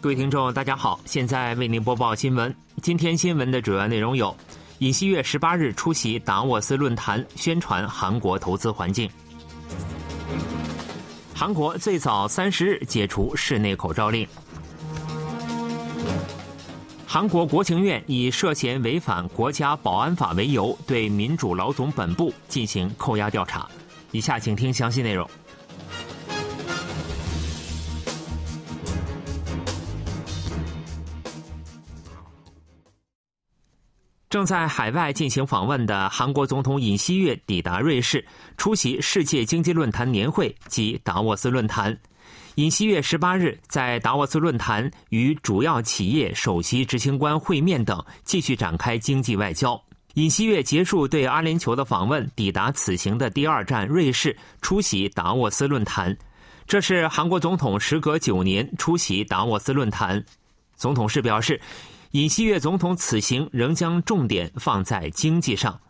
各位听众，大家好，现在为您播报新闻。今天新闻的主要内容有：尹锡悦十八日出席达沃斯论坛，宣传韩国投资环境；韩国最早三十日解除室内口罩令；韩国国情院以涉嫌违反国家保安法为由，对民主老总本部进行扣押调查。以下请听详细内容。正在海外进行访问的韩国总统尹锡悦抵达瑞士，出席世界经济论坛年会及达沃斯论坛。尹锡悦十八日在达沃斯论坛与主要企业首席执行官会面等，继续展开经济外交。尹锡悦结束对阿联酋的访问，抵达此行的第二站瑞士，出席达沃斯论坛。这是韩国总统时隔九年出席达沃斯论坛。总统室表示。尹锡悦总统此行仍将重点放在经济上。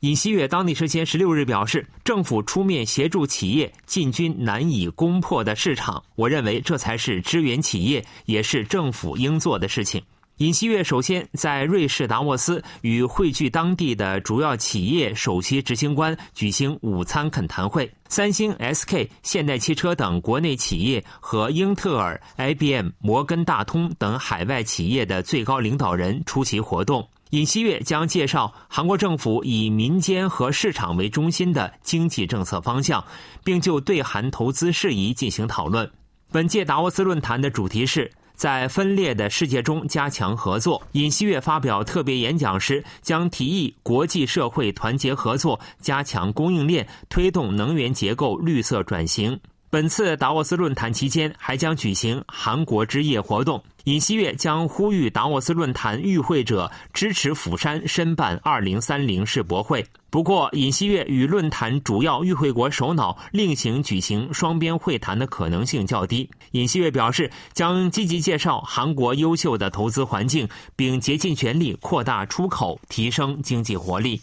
尹锡悦当地时间十六日表示，政府出面协助企业进军难以攻破的市场，我认为这才是支援企业，也是政府应做的事情。尹锡悦首先在瑞士达沃斯与汇聚当地的主要企业首席执行官举行午餐恳谈会，三星、SK、现代汽车等国内企业和英特尔、IBM、摩根大通等海外企业的最高领导人出席活动。尹锡悦将介绍韩国政府以民间和市场为中心的经济政策方向，并就对韩投资事宜进行讨论。本届达沃斯论坛的主题是。在分裂的世界中加强合作。尹锡悦发表特别演讲时，将提议国际社会团结合作，加强供应链，推动能源结构绿色转型。本次达沃斯论坛期间，还将举行韩国之夜活动。尹锡悦将呼吁达沃斯论坛与会者支持釜山申办2030世博会。不过，尹锡悦与论坛主要与会国首脑另行举行双边会谈的可能性较低。尹锡悦表示，将积极介绍韩国优秀的投资环境，并竭尽全力扩大出口，提升经济活力。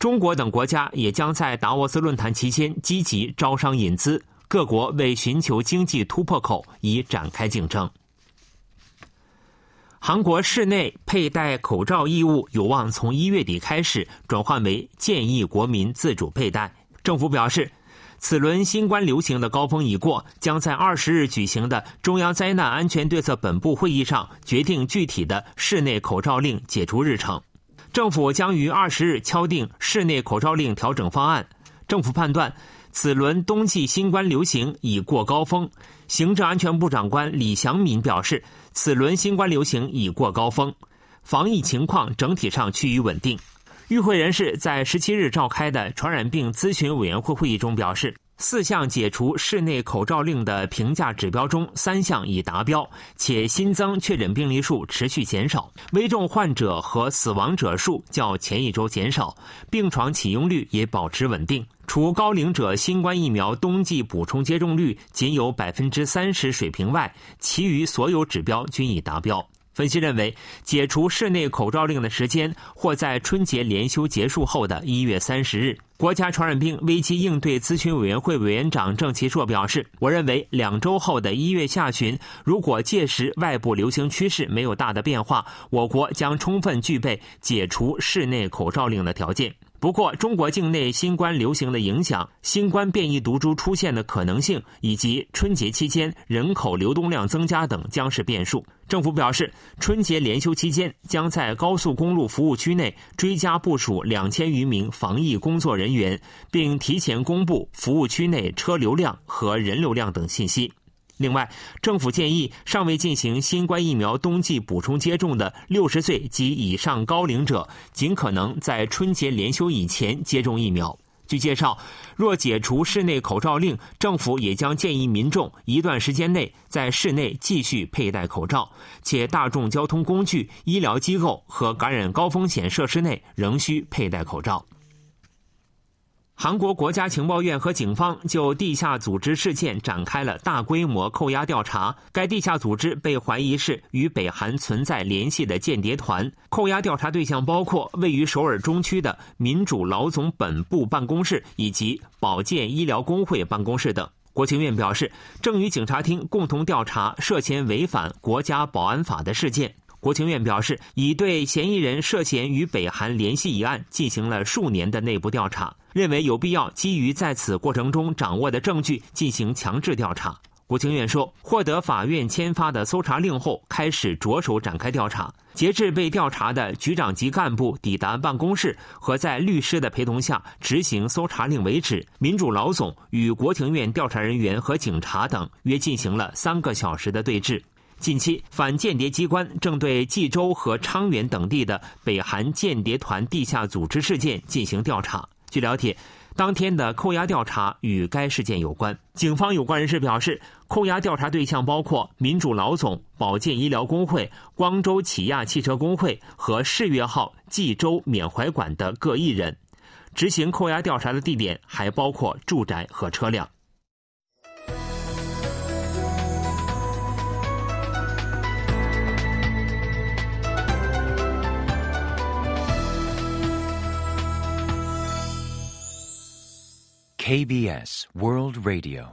中国等国家也将在达沃斯论坛期间积极招商引资。各国为寻求经济突破口，已展开竞争。韩国室内佩戴口罩义务有望从一月底开始转换为建议国民自主佩戴。政府表示，此轮新冠流行的高峰已过，将在二十日举行的中央灾难安全对策本部会议上决定具体的室内口罩令解除日程。政府将于二十日敲定室内口罩令调整方案。政府判断。此轮冬季新冠流行已过高峰，行政安全部长官李祥敏表示，此轮新冠流行已过高峰，防疫情况整体上趋于稳定。与会人士在十七日召开的传染病咨询委员会会议中表示。四项解除室内口罩令的评价指标中，三项已达标，且新增确诊病例数持续减少，危重患者和死亡者数较前一周减少，病床启用率也保持稳定。除高龄者新冠疫苗冬季补充接种率仅有百分之三十水平外，其余所有指标均已达标。分析认为，解除室内口罩令的时间或在春节连休结束后的一月三十日。国家传染病危机应对咨询委员会委员长郑其硕表示：“我认为两周后的一月下旬，如果届时外部流行趋势没有大的变化，我国将充分具备解除室内口罩令的条件。”不过，中国境内新冠流行的影响、新冠变异毒株出现的可能性，以及春节期间人口流动量增加等，将是变数。政府表示，春节连休期间将在高速公路服务区内追加部署两千余名防疫工作人员，并提前公布服务区内车流量和人流量等信息。另外，政府建议尚未进行新冠疫苗冬季补充接种的六十岁及以上高龄者，尽可能在春节连休以前接种疫苗。据介绍，若解除室内口罩令，政府也将建议民众一段时间内在室内继续佩戴口罩，且大众交通工具、医疗机构和感染高风险设施内仍需佩戴口罩。韩国国家情报院和警方就地下组织事件展开了大规模扣押调查。该地下组织被怀疑是与北韩存在联系的间谍团。扣押调查对象包括位于首尔中区的民主老总本部办公室以及保健医疗工会办公室等。国情院表示，正与警察厅共同调查涉嫌违反国家保安法的事件。国情院表示，已对嫌疑人涉嫌与北韩联系一案进行了数年的内部调查，认为有必要基于在此过程中掌握的证据进行强制调查。国情院说，获得法院签发的搜查令后，开始着手展开调查。截至被调查的局长级干部抵达办公室和在律师的陪同下执行搜查令为止，民主老总与国情院调查人员和警察等约进行了三个小时的对峙。近期，反间谍机关正对济州和昌原等地的北韩间谍团地下组织事件进行调查。据了解。当天的扣押调查与该事件有关。警方有关人士表示，扣押调查对象包括民主老总、保健医疗工会、光州起亚汽车工会和世越号济州缅怀馆的各一人。执行扣押调查的地点还包括住宅和车辆。KBS World Radio，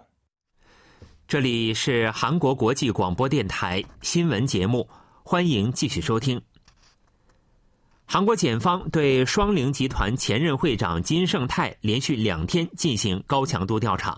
这里是韩国国际广播电台新闻节目，欢迎继续收听。韩国检方对双菱集团前任会长金圣泰连续两天进行高强度调查，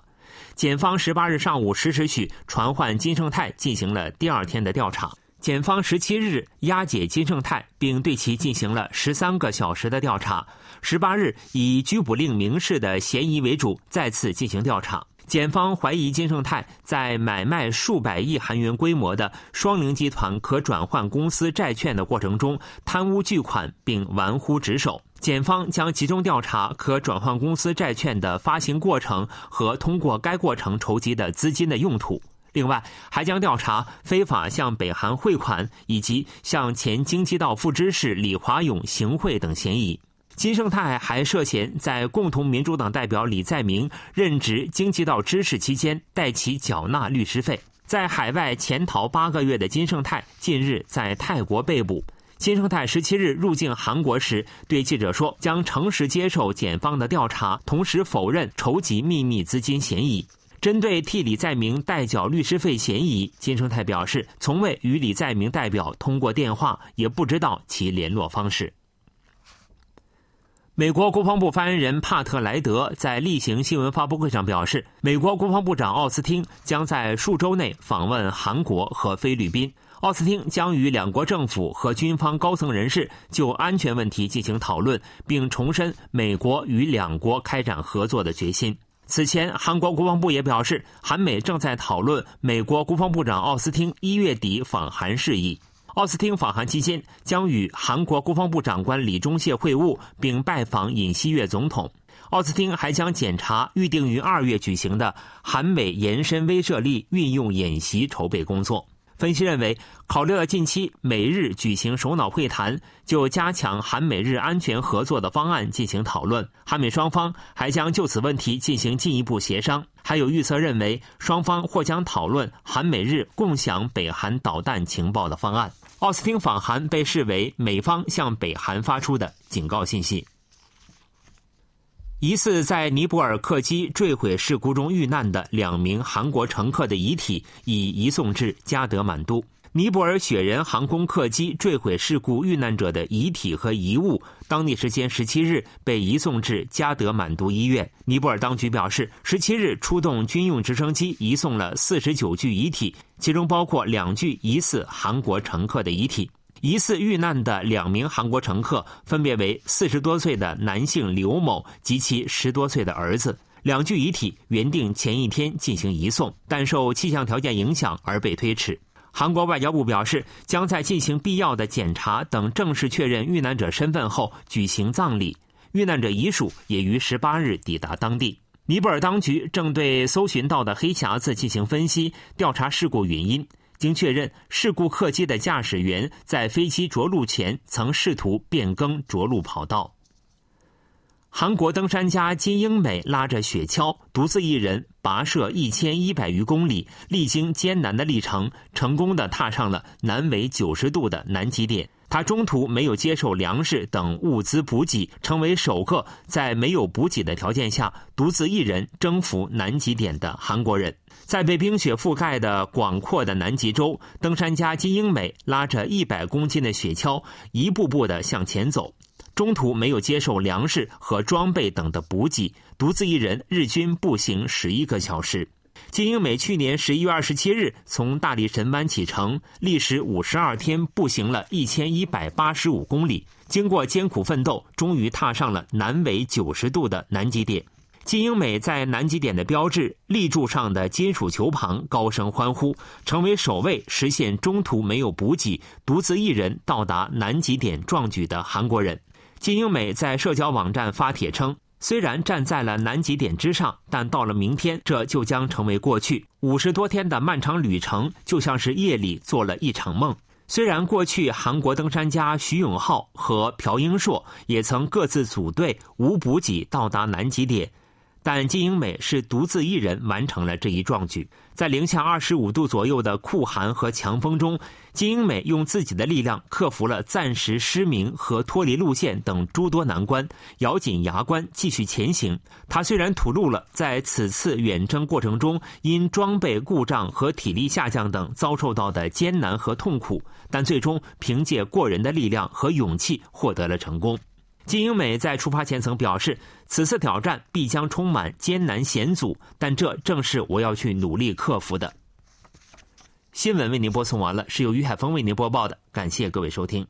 检方十八日上午十时许传唤金圣泰进行了第二天的调查。检方十七日押解金圣泰，并对其进行了十三个小时的调查。十八日以拘捕令明示的嫌疑为主，再次进行调查。检方怀疑金圣泰在买卖数百亿韩元规模的双菱集团可转换公司债券的过程中贪污巨款，并玩忽职守。检方将集中调查可转换公司债券的发行过程和通过该过程筹集的资金的用途。另外，还将调查非法向北韩汇款以及向前京畿道副知事李华勇行贿等嫌疑。金圣泰还涉嫌在共同民主党代表李在明任职京畿道知事期间代其缴纳律师费。在海外潜逃八个月的金圣泰近日在泰国被捕。金圣泰十七日入境韩国时对记者说，将诚实接受检方的调查，同时否认筹集秘密资金嫌疑。针对替李在明代缴律师费嫌疑，金生泰表示，从未与李在明代表通过电话，也不知道其联络方式。美国国防部发言人帕特莱德在例行新闻发布会上表示，美国国防部长奥斯汀将在数周内访问韩国和菲律宾。奥斯汀将与两国政府和军方高层人士就安全问题进行讨论，并重申美国与两国开展合作的决心。此前，韩国国防部也表示，韩美正在讨论美国国防部长奥斯汀一月底访韩事宜。奥斯汀访韩期间将与韩国国防部长官李钟燮会晤，并拜访尹锡悦总统。奥斯汀还将检查预定于二月举行的韩美延伸威慑力运用演习筹备工作。分析认为，考虑到近期美日举行首脑会谈，就加强韩美日安全合作的方案进行讨论。韩美双方还将就此问题进行进一步协商。还有预测认为，双方或将讨论韩美日共享北韩导弹情报的方案。奥斯汀访韩被视为美方向北韩发出的警告信息。疑似在尼泊尔客机坠毁事故中遇难的两名韩国乘客的遗体已移送至加德满都。尼泊尔雪人航空客机坠毁事故遇难者的遗体和遗物，当地时间十七日被移送至加德满都医院。尼泊尔当局表示，十七日出动军用直升机移送了四十九具遗体，其中包括两具疑似韩国乘客的遗体。疑似遇难的两名韩国乘客分别为四十多岁的男性刘某及其十多岁的儿子。两具遗体原定前一天进行移送，但受气象条件影响而被推迟。韩国外交部表示，将在进行必要的检查等正式确认遇难者身份后举行葬礼。遇难者遗属也于十八日抵达当地。尼泊尔当局正对搜寻到的黑匣子进行分析，调查事故原因。经确认，事故客机的驾驶员在飞机着陆前曾试图变更着陆跑道。韩国登山家金英美拉着雪橇，独自一人跋涉一千一百余公里，历经艰难的历程，成功的踏上了南纬九十度的南极点。他中途没有接受粮食等物资补给，成为首个在没有补给的条件下独自一人征服南极点的韩国人。在被冰雪覆盖的广阔的南极洲，登山家金英美拉着一百公斤的雪橇，一步步的向前走。中途没有接受粮食和装备等的补给，独自一人日均步行十一个小时。金英美去年十一月二十七日从大力神湾启程，历时五十二天，步行了一千一百八十五公里。经过艰苦奋斗，终于踏上了南纬九十度的南极点。金英美在南极点的标志立柱上的金属球旁高声欢呼，成为首位实现中途没有补给、独自一人到达南极点壮举的韩国人。金英美在社交网站发帖称：“虽然站在了南极点之上，但到了明天，这就将成为过去。五十多天的漫长旅程就像是夜里做了一场梦。虽然过去韩国登山家徐永浩和朴英硕也曾各自组队无补给到达南极点。”但金英美是独自一人完成了这一壮举，在零下二十五度左右的酷寒和强风中，金英美用自己的力量克服了暂时失明和脱离路线等诸多难关，咬紧牙关继续前行。他虽然吐露了在此次远征过程中因装备故障和体力下降等遭受到的艰难和痛苦，但最终凭借过人的力量和勇气获得了成功。金英美在出发前曾表示，此次挑战必将充满艰难险阻，但这正是我要去努力克服的。新闻为您播送完了，是由于海峰为您播报的，感谢各位收听。